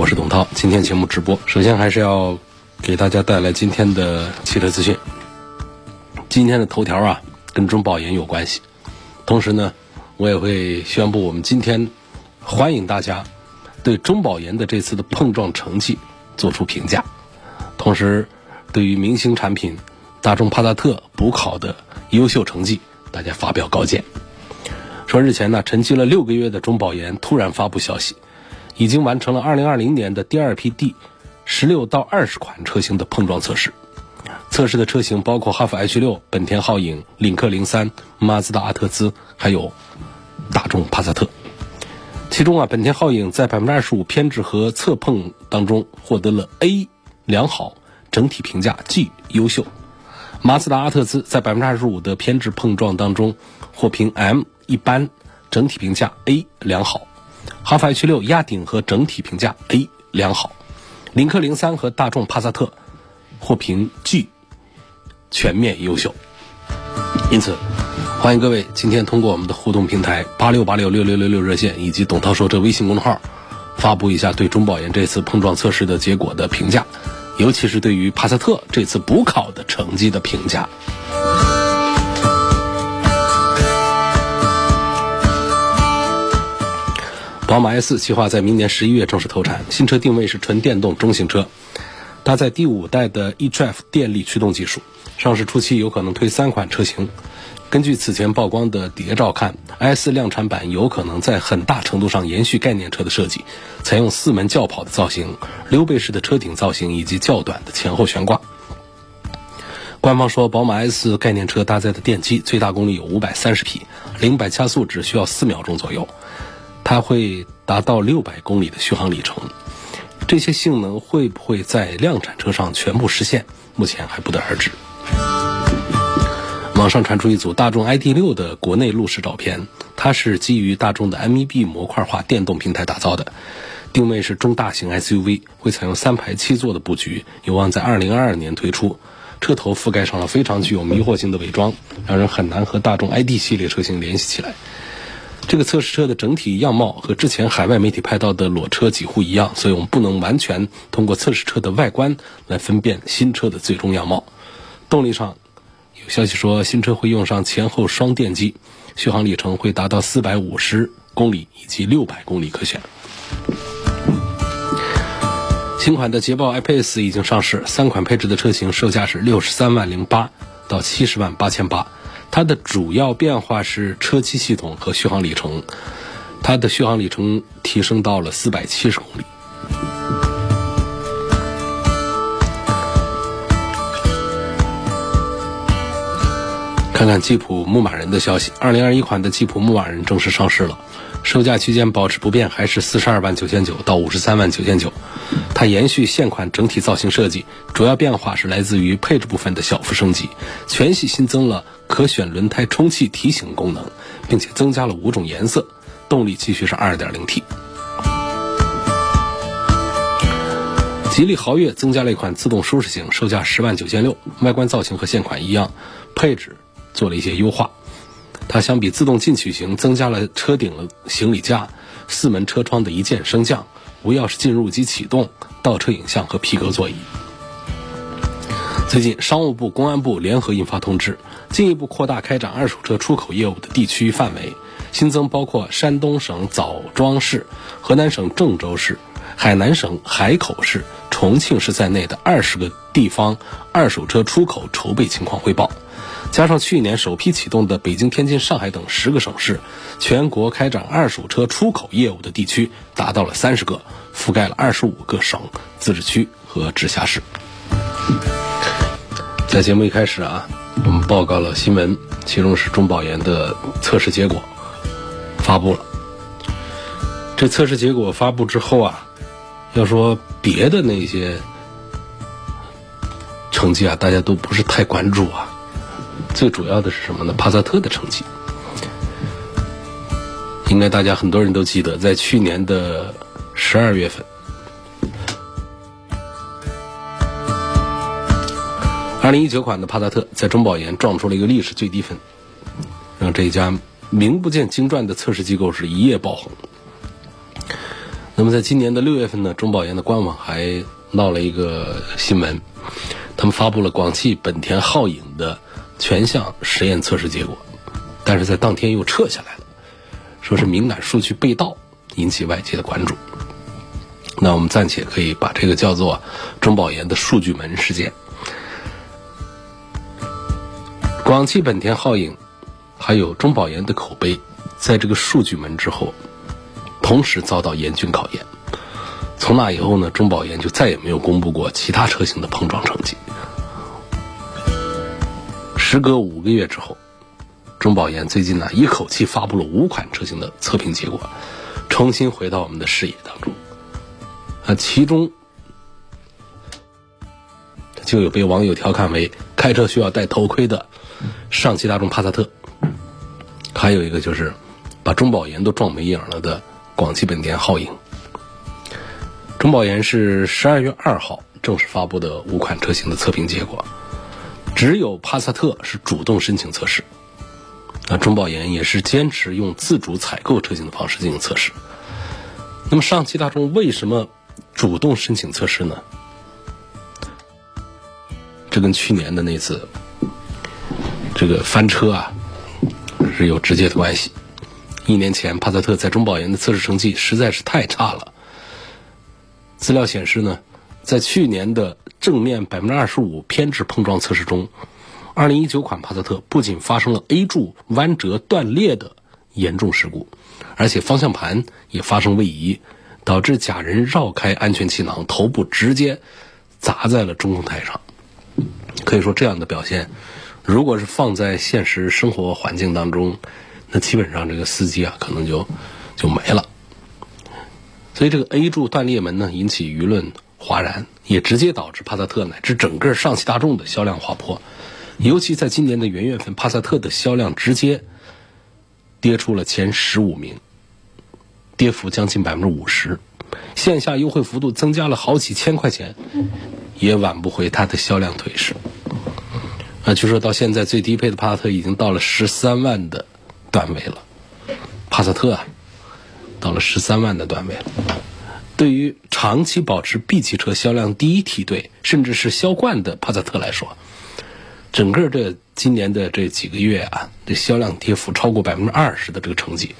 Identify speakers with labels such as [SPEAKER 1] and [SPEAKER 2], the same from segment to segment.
[SPEAKER 1] 我是董涛，今天节目直播，首先还是要给大家带来今天的汽车资讯。今天的头条啊，跟中保研有关系，同时呢，我也会宣布我们今天欢迎大家对中保研的这次的碰撞成绩做出评价，同时对于明星产品大众帕萨特补考的优秀成绩，大家发表高见。说日前呢，沉寂了六个月的中保研突然发布消息。已经完成了2020年的第二批第十六到二十款车型的碰撞测试。测试的车型包括哈弗 H 六、本田皓影、领克零三、马自达阿特兹，还有大众帕萨特。其中啊，本田皓影在百分之二十五偏置和侧碰当中获得了 A 良好，整体评价 G 优秀。马自达阿特兹在百分之二十五的偏置碰撞当中获评 M 一般，整体评价 A 良好。哈弗 H 六压顶和整体评价 A 良好，领克零三和大众帕萨特获评 G 全面优秀。因此，欢迎各位今天通过我们的互动平台八六八六六六六六热线以及董涛说车微信公众号，发布一下对中保研这次碰撞测试的结果的评价，尤其是对于帕萨特这次补考的成绩的评价。宝马 i 四计划在明年十一月正式投产，新车定位是纯电动中型车，搭载第五代的 eDrive 电力驱动技术。上市初期有可能推三款车型。根据此前曝光的谍照看，i 四量产版有可能在很大程度上延续概念车的设计，采用四门轿跑的造型、溜背式的车顶造型以及较短的前后悬挂。官方说，宝马 i 四概念车搭载的电机最大功率有五百三十匹，零百加速只需要四秒钟左右。它会达到六百公里的续航里程，这些性能会不会在量产车上全部实现？目前还不得而知。网上传出一组大众 ID.6 的国内路试照片，它是基于大众的 MEB 模块化电动平台打造的，定位是中大型 SUV，会采用三排七座的布局，有望在2022年推出。车头覆盖上了非常具有迷惑性的伪装，让人很难和大众 ID 系列车型联系起来。这个测试车的整体样貌和之前海外媒体拍到的裸车几乎一样，所以我们不能完全通过测试车的外观来分辨新车的最终样貌。动力上，有消息说新车会用上前后双电机，续航里程会达到四百五十公里以及六百公里可选。新款的捷豹 i-Pace 已经上市，三款配置的车型售价是六十三万零八到七十万八千八。它的主要变化是车机系统和续航里程，它的续航里程提升到了四百七十公里。看看吉普牧马人的消息，二零二一款的吉普牧马人正式上市了。售价区间保持不变，还是四十二万九千九到五十三万九千九。它延续现款整体造型设计，主要变化是来自于配置部分的小幅升级。全系新增了可选轮胎充气提醒功能，并且增加了五种颜色。动力继续是二点零 T。吉利豪越增加了一款自动舒适型，售价十万九千六。外观造型和现款一样，配置做了一些优化。它相比自动进取型，增加了车顶的行李架、四门车窗的一键升降、无钥匙进入及启动、倒车影像和皮革座椅。最近，商务部、公安部联合印发通知，进一步扩大开展二手车出口业务的地区范围，新增包括山东省枣庄市、河南省郑州市、海南省海口市、重庆市在内的二十个地方二手车出口筹备情况汇报。加上去年首批启动的北京、天津、上海等十个省市，全国开展二手车出口业务的地区达到了三十个，覆盖了二十五个省、自治区和直辖市。在节目一开始啊，我们报告了新闻，其中是中保研的测试结果发布了。这测试结果发布之后啊，要说别的那些成绩啊，大家都不是太关注啊。最主要的是什么呢？帕萨特的成绩，应该大家很多人都记得，在去年的十二月份，二零一九款的帕萨特在中保研撞出了一个历史最低分，让这一家名不见经传的测试机构是一夜爆红。那么在今年的六月份呢，中保研的官网还闹了一个新闻，他们发布了广汽本田皓影的全项实验测试结果，但是在当天又撤下来了，说是敏感数据被盗，引起外界的关注。那我们暂且可以把这个叫做中保研的数据门事件。广汽本田皓影还有中保研的口碑，在这个数据门之后。同时遭到严峻考验。从那以后呢，中保研就再也没有公布过其他车型的碰撞成绩。时隔五个月之后，中保研最近呢一口气发布了五款车型的测评结果，重新回到我们的视野当中。啊，其中就有被网友调侃为开车需要戴头盔的上汽大众帕萨特，还有一个就是把中保研都撞没影了的。广汽本田皓影，中保研是十二月二号正式发布的五款车型的测评结果，只有帕萨特是主动申请测试，那中保研也是坚持用自主采购车型的方式进行测试。那么上汽大众为什么主动申请测试呢？这跟去年的那次这个翻车啊是有直接的关系。一年前，帕萨特在中保研的测试成绩实在是太差了。资料显示呢，在去年的正面百分之二十五偏置碰撞测试中，二零一九款帕萨特不仅发生了 A 柱弯折断裂的严重事故，而且方向盘也发生位移，导致假人绕开安全气囊，头部直接砸在了中控台上。可以说，这样的表现，如果是放在现实生活环境当中，那基本上这个司机啊，可能就就没了。所以这个 A 柱断裂门呢，引起舆论哗然，也直接导致帕萨特乃至整个上汽大众的销量滑坡。尤其在今年的元月份，帕萨特的销量直接跌出了前十五名，跌幅将近百分之五十。线下优惠幅度增加了好几千块钱，也挽不回它的销量颓势。啊，据说到现在最低配的帕萨特已经到了十三万的。段位了，帕萨特啊，到了十三万的段位了。对于长期保持 B 级车销量第一梯队，甚至是销冠的帕萨特来说，整个这今年的这几个月啊，这销量跌幅超过百分之二十的这个成绩，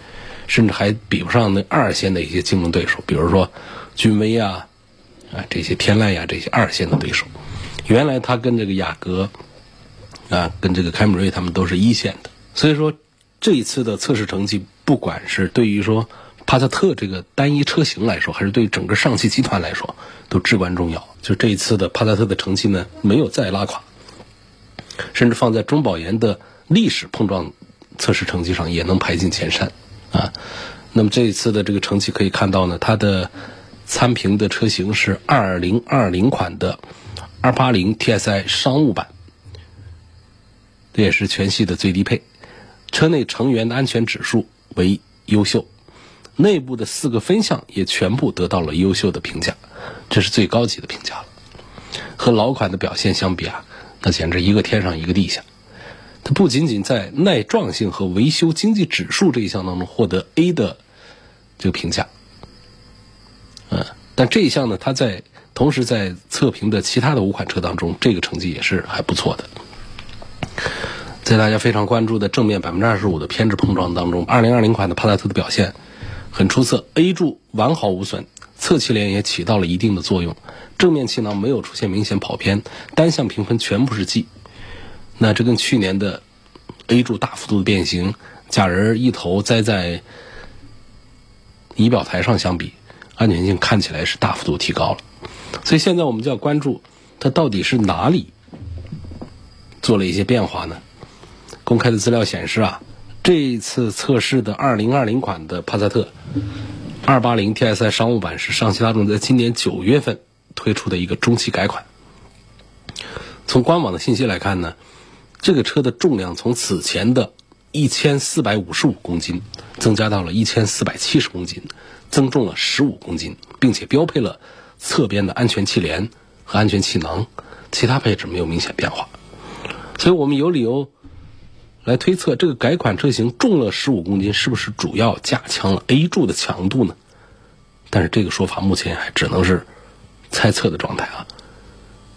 [SPEAKER 1] 甚至还比不上那二线的一些竞争对手，比如说君威啊，啊这些天籁呀这些二线的对手。原来他跟这个雅阁啊，跟这个凯美瑞他们都是一线的，所以说。这一次的测试成绩，不管是对于说帕萨特这个单一车型来说，还是对整个上汽集团来说，都至关重要。就这一次的帕萨特的成绩呢，没有再拉垮，甚至放在中保研的历史碰撞测试成绩上，也能排进前三啊。那么这一次的这个成绩可以看到呢，它的参评的车型是二零二零款的二八零 TSI 商务版，这也是全系的最低配。车内成员的安全指数为优秀，内部的四个分项也全部得到了优秀的评价，这是最高级的评价了。和老款的表现相比啊，那简直一个天上一个地下。它不仅仅在耐撞性和维修经济指数这一项当中获得 A 的这个评价，嗯，但这一项呢，它在同时在测评的其他的五款车当中，这个成绩也是还不错的。在大家非常关注的正面百分之二十五的偏置碰撞当中，二零二零款的帕萨特的表现很出色，A 柱完好无损，侧气帘也起到了一定的作用，正面气囊没有出现明显跑偏，单向评分全部是 G。那这跟去年的 A 柱大幅度的变形，假人一头栽在仪表台上相比，安全性看起来是大幅度提高了。所以现在我们就要关注它到底是哪里做了一些变化呢？公开的资料显示啊，这一次测试的2020款的帕萨特二八零 TSI 商务版是上汽大众在今年九月份推出的一个中期改款。从官网的信息来看呢，这个车的重量从此前的一千四百五十五公斤增加到了一千四百七十公斤，增重了十五公斤，并且标配了侧边的安全气帘和安全气囊，其他配置没有明显变化。所以我们有理由来推测，这个改款车型重了十五公斤，是不是主要加强了 A 柱的强度呢？但是这个说法目前还只能是猜测的状态啊。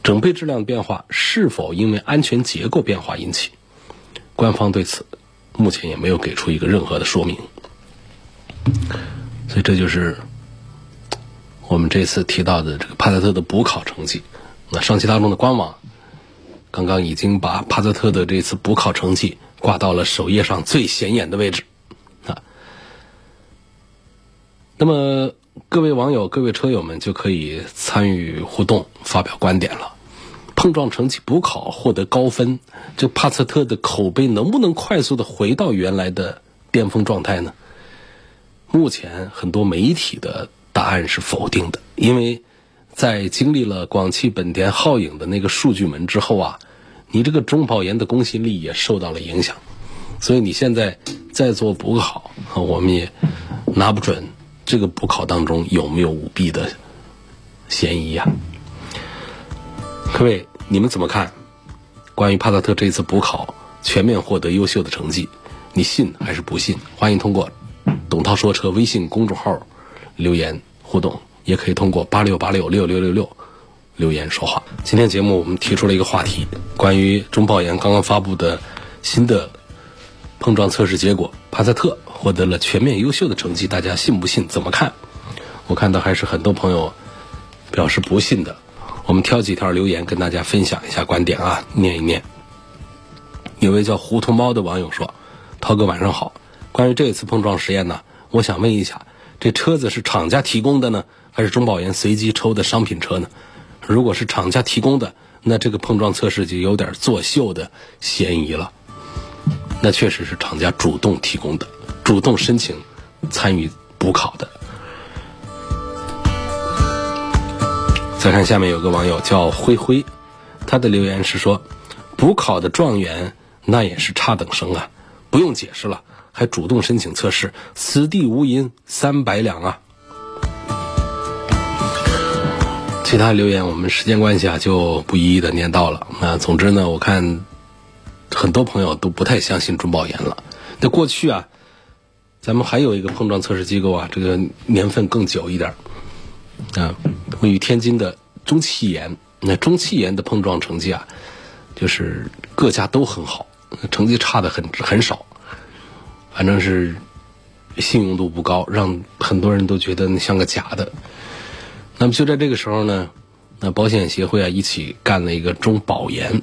[SPEAKER 1] 整备质量变化是否因为安全结构变化引起？官方对此目前也没有给出一个任何的说明。所以这就是我们这次提到的这个帕萨特的补考成绩。那上汽大众的官网刚刚已经把帕萨特的这次补考成绩挂到了首页上最显眼的位置啊。那么各位网友、各位车友们就可以参与互动，发表观点了。碰撞成绩补考获得高分，这帕萨特的口碑能不能快速的回到原来的巅峰状态呢？目前很多媒体的答案是否定的，因为在经历了广汽本田皓影的那个数据门之后啊，你这个中保研的公信力也受到了影响，所以你现在再做补考，我们也拿不准这个补考当中有没有舞弊的嫌疑呀。各位。你们怎么看？关于帕萨特这次补考全面获得优秀的成绩，你信还是不信？欢迎通过“董涛说车”微信公众号留言互动，也可以通过八六八六六六六六留言说话。今天节目我们提出了一个话题，关于中保研刚刚发布的新的碰撞测试结果，帕萨特获得了全面优秀的成绩，大家信不信？怎么看？我看到还是很多朋友表示不信的。我们挑几条留言跟大家分享一下观点啊，念一念。有位叫糊涂猫的网友说：“涛哥晚上好，关于这次碰撞实验呢，我想问一下，这车子是厂家提供的呢，还是中保研随机抽的商品车呢？如果是厂家提供的，那这个碰撞测试就有点作秀的嫌疑了。那确实是厂家主动提供的，主动申请参与补考的。”再看下面有个网友叫灰灰，他的留言是说：“补考的状元那也是差等生啊，不用解释了，还主动申请测试，此地无银三百两啊。”其他留言我们时间关系啊就不一一的念到了。那总之呢，我看很多朋友都不太相信中保研了。那过去啊，咱们还有一个碰撞测试机构啊，这个年份更久一点啊。位于天津的中汽研，那中汽研的碰撞成绩啊，就是各家都很好，成绩差的很很少，反正是信用度不高，让很多人都觉得像个假的。那么就在这个时候呢，那保险协会啊一起干了一个中保研，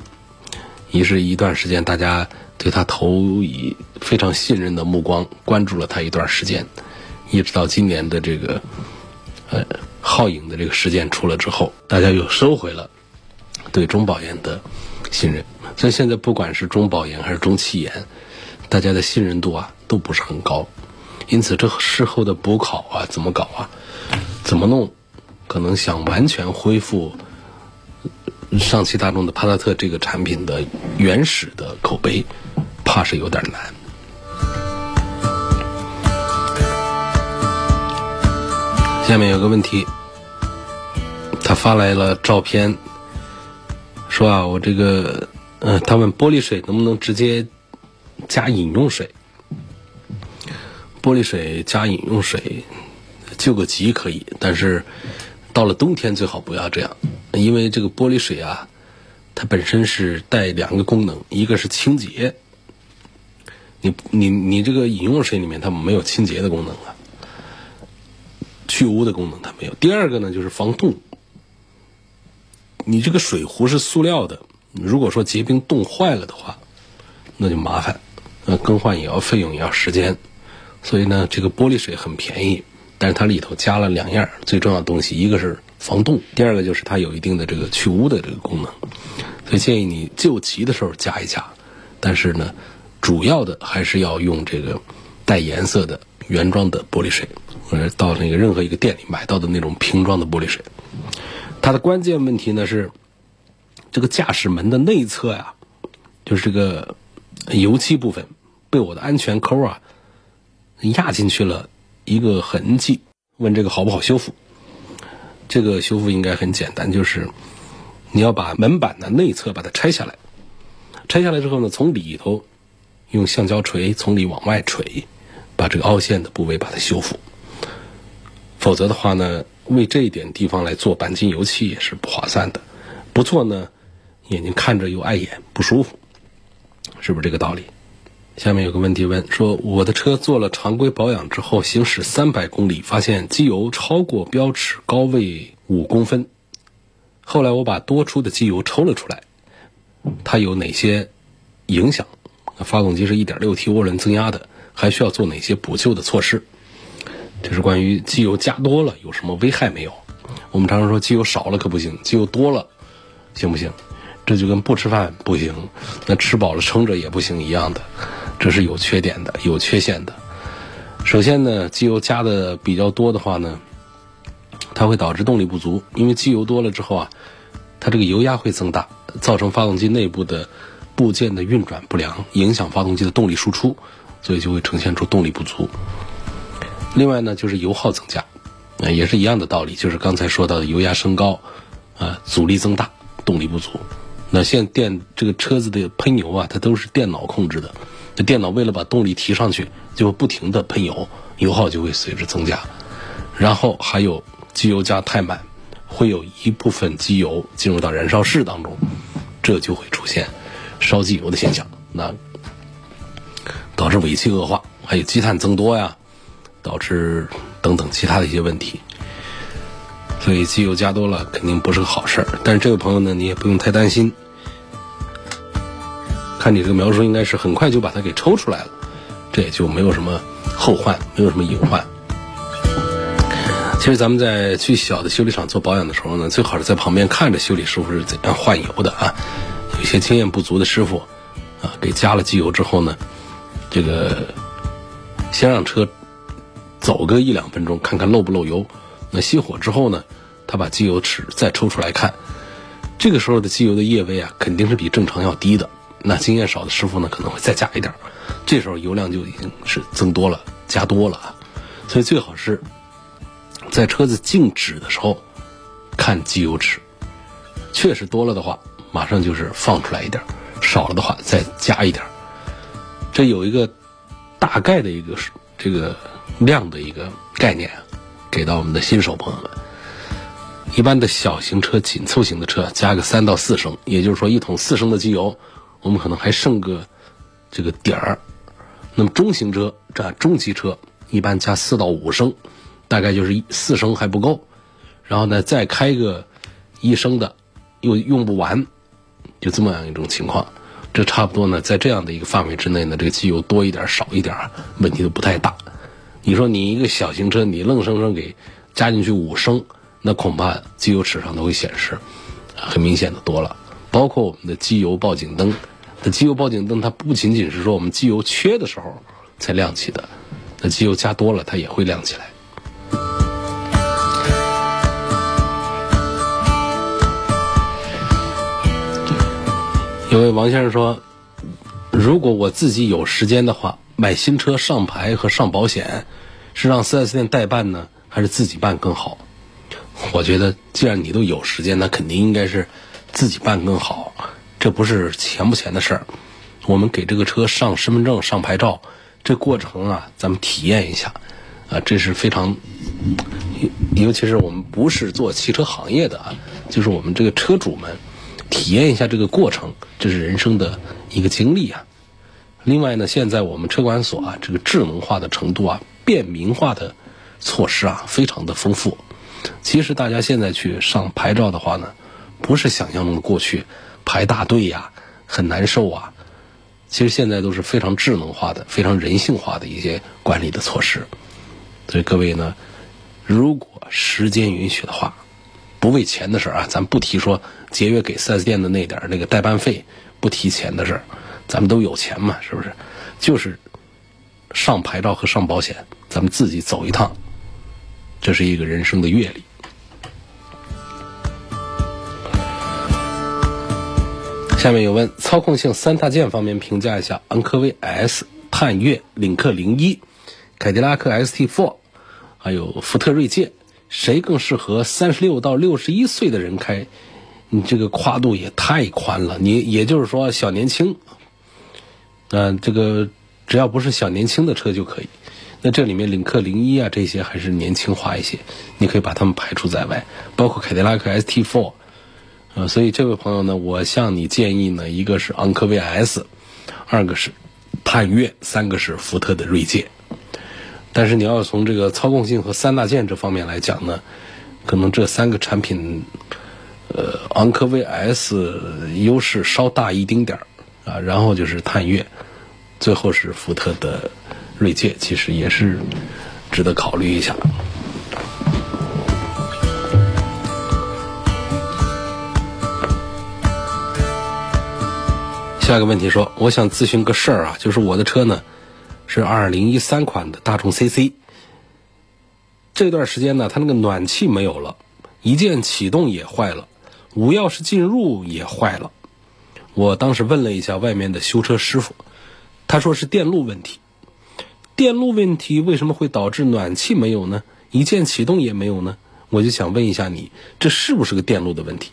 [SPEAKER 1] 也是一段时间大家对他投以非常信任的目光，关注了他一段时间，一直到今年的这个呃。皓影的这个事件出了之后，大家又收回了对中保研的信任。所以现在不管是中保研还是中汽研，大家的信任度啊都不是很高。因此，这事后的补考啊怎么搞啊？怎么弄？可能想完全恢复上汽大众的帕萨特这个产品的原始的口碑，怕是有点难。下面有个问题，他发来了照片，说啊，我这个，呃，他问玻璃水能不能直接加饮用水？玻璃水加饮用水救个急可以，但是到了冬天最好不要这样，因为这个玻璃水啊，它本身是带两个功能，一个是清洁，你你你这个饮用水里面它没有清洁的功能啊。去污的功能它没有。第二个呢，就是防冻。你这个水壶是塑料的，如果说结冰冻坏了的话，那就麻烦，呃更换也要费用也要时间。所以呢，这个玻璃水很便宜，但是它里头加了两样最重要的东西，一个是防冻，第二个就是它有一定的这个去污的这个功能。所以建议你救急的时候加一加，但是呢，主要的还是要用这个带颜色的。原装的玻璃水，或者到那个任何一个店里买到的那种瓶装的玻璃水。它的关键问题呢是，这个驾驶门的内侧呀，就是这个油漆部分被我的安全扣啊压进去了一个痕迹。问这个好不好修复？这个修复应该很简单，就是你要把门板的内侧把它拆下来，拆下来之后呢，从里头用橡胶锤从里往外锤，把这个凹陷的部位把它修复。否则的话呢，为这一点地方来做钣金油漆也是不划算的。不做呢，眼睛看着又碍眼，不舒服，是不是这个道理？下面有个问题问说，我的车做了常规保养之后，行驶三百公里，发现机油超过标尺高位五公分。后来我把多出的机油抽了出来，它有哪些影响？发动机是一点六 T 涡轮增压的，还需要做哪些补救的措施？这是关于机油加多了有什么危害没有？我们常常说机油少了可不行，机油多了行不行？这就跟不吃饭不行，那吃饱了撑着也不行一样的。这是有缺点的，有缺陷的。首先呢，机油加的比较多的话呢，它会导致动力不足，因为机油多了之后啊，它这个油压会增大，造成发动机内部的部件的运转不良，影响发动机的动力输出，所以就会呈现出动力不足。另外呢，就是油耗增加，啊，也是一样的道理，就是刚才说到的油压升高，啊，阻力增大，动力不足。那现电这个车子的喷油啊，它都是电脑控制的。电脑为了把动力提上去，就不停的喷油，油耗就会随之增加。然后还有机油加太满，会有一部分机油进入到燃烧室当中，这就会出现烧机油的现象，那导致尾气恶化，还有积碳增多呀，导致等等其他的一些问题。所以机油加多了肯定不是个好事儿。但是这位朋友呢，你也不用太担心。看你这个描述，应该是很快就把它给抽出来了，这也就没有什么后患，没有什么隐患。其实咱们在去小的修理厂做保养的时候呢，最好是在旁边看着修理师傅是怎样换油的啊。有些经验不足的师傅啊，给加了机油之后呢，这个先让车走个一两分钟，看看漏不漏油。那熄火之后呢，他把机油尺再抽出来看，这个时候的机油的液位啊，肯定是比正常要低的。那经验少的师傅呢，可能会再加一点儿这时候油量就已经是增多了，加多了啊。所以最好是在车子静止的时候看机油尺，确实多了的话，马上就是放出来一点儿少了的话再加一点儿这有一个大概的一个这个量的一个概念，给到我们的新手朋友们。一般的小型车、紧凑型的车加个三到四升，也就是说一桶四升的机油。我们可能还剩个这个点儿，那么中型车这中级车一般加四到五升，大概就是四升还不够，然后呢再开个一升的又用不完，就这么样一种情况，这差不多呢在这样的一个范围之内呢，这个机油多一点少一点问题都不太大。你说你一个小型车你愣生生给加进去五升，那恐怕机油尺上都会显示很明显的多了，包括我们的机油报警灯。那机油报警灯，它不仅仅是说我们机油缺的时候才亮起的，那机油加多了，它也会亮起来。有位王先生说：“如果我自己有时间的话，买新车上牌和上保险，是让 4S 店代办呢，还是自己办更好？”我觉得，既然你都有时间，那肯定应该是自己办更好。这不是钱不钱的事儿，我们给这个车上身份证、上牌照，这过程啊，咱们体验一下，啊，这是非常，尤其是我们不是做汽车行业的啊，就是我们这个车主们体验一下这个过程，这是人生的一个经历啊。另外呢，现在我们车管所啊，这个智能化的程度啊，便民化的措施啊，非常的丰富。其实大家现在去上牌照的话呢，不是想象中的过去。排大队呀，很难受啊。其实现在都是非常智能化的、非常人性化的一些管理的措施。所以各位呢，如果时间允许的话，不为钱的事儿啊，咱不提说节约给 4S 店的那点儿那个代办费，不提钱的事儿，咱们都有钱嘛，是不是？就是上牌照和上保险，咱们自己走一趟，这是一个人生的阅历。下面有问操控性三大件方面评价一下昂科威 S、探岳、领克零一、凯迪拉克 ST4，还有福特锐界，谁更适合三十六到六十一岁的人开？你这个跨度也太宽了，你也就是说小年轻，嗯，这个只要不是小年轻的车就可以。那这里面领克零一啊这些还是年轻化一些，你可以把它们排除在外，包括凯迪拉克 ST4。呃，所以这位朋友呢，我向你建议呢，一个是昂科威 S，二个是探岳，三个是福特的锐界。但是你要从这个操控性和三大件这方面来讲呢，可能这三个产品，呃，昂科威 S 优势稍大一丁点儿啊，然后就是探岳，最后是福特的锐界，其实也是值得考虑一下。下一个问题说，我想咨询个事儿啊，就是我的车呢是二零一三款的大众 CC，这段时间呢，它那个暖气没有了，一键启动也坏了，无钥匙进入也坏了。我当时问了一下外面的修车师傅，他说是电路问题。电路问题为什么会导致暖气没有呢？一键启动也没有呢？我就想问一下你，这是不是个电路的问题？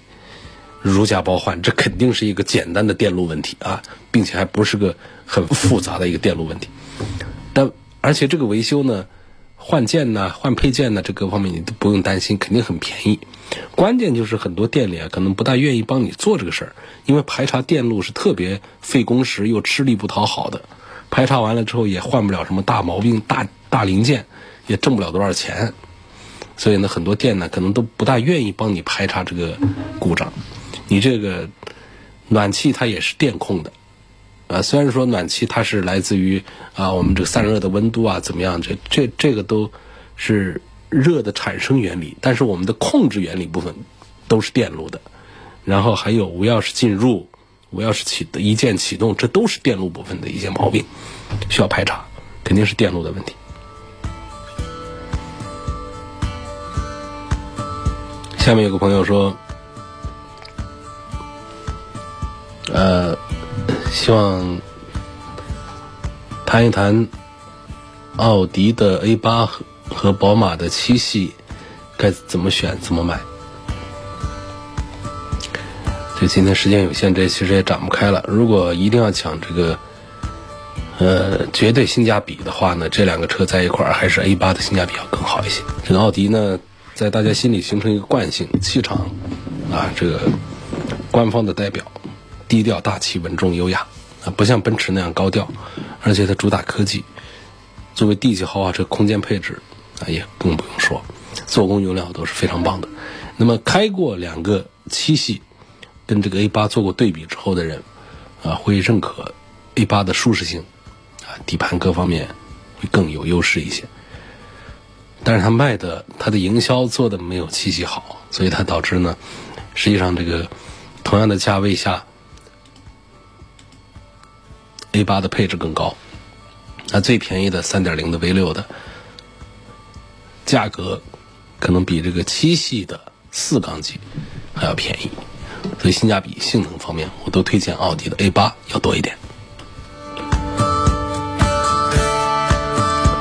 [SPEAKER 1] 如假包换，这肯定是一个简单的电路问题啊，并且还不是个很复杂的一个电路问题。但而且这个维修呢，换件呢、换配件呢，这各方面你都不用担心，肯定很便宜。关键就是很多店里啊，可能不大愿意帮你做这个事儿，因为排查电路是特别费工时又吃力不讨好的。排查完了之后也换不了什么大毛病、大大零件，也挣不了多少钱。所以呢，很多店呢可能都不大愿意帮你排查这个故障。你这个暖气它也是电控的，啊，虽然说暖气它是来自于啊我们这个散热的温度啊怎么样，这这这个都是热的产生原理，但是我们的控制原理部分都是电路的，然后还有无钥匙进入、无钥匙启一键启动，这都是电路部分的一些毛病，需要排查，肯定是电路的问题。下面有个朋友说。呃，希望谈一谈奥迪的 A 八和和宝马的七系该怎么选怎么买。这今天时间有限，这其实也展不开了。如果一定要讲这个呃绝对性价比的话呢，这两个车在一块儿还是 A 八的性价比要更好一些。这个奥迪呢，在大家心里形成一个惯性气场啊，这个官方的代表。低调大气稳重优雅啊，不像奔驰那样高调，而且它主打科技，作为 D 级豪华车，空间配置啊也更不用说，做工用料都是非常棒的。那么开过两个七系，跟这个 A 八做过对比之后的人啊，会认可 A 八的舒适性啊，底盘各方面会更有优势一些。但是它卖的，它的营销做的没有七系好，所以它导致呢，实际上这个同样的价位下。A 八的配置更高，那最便宜的三点零的 V 六的价格可能比这个七系的四缸机还要便宜，所以性价比、性能方面，我都推荐奥迪的 A 八要多一点。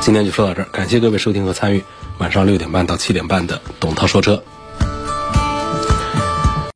[SPEAKER 1] 今天就说到这儿，感谢各位收听和参与晚上六点半到七点半的董涛说车。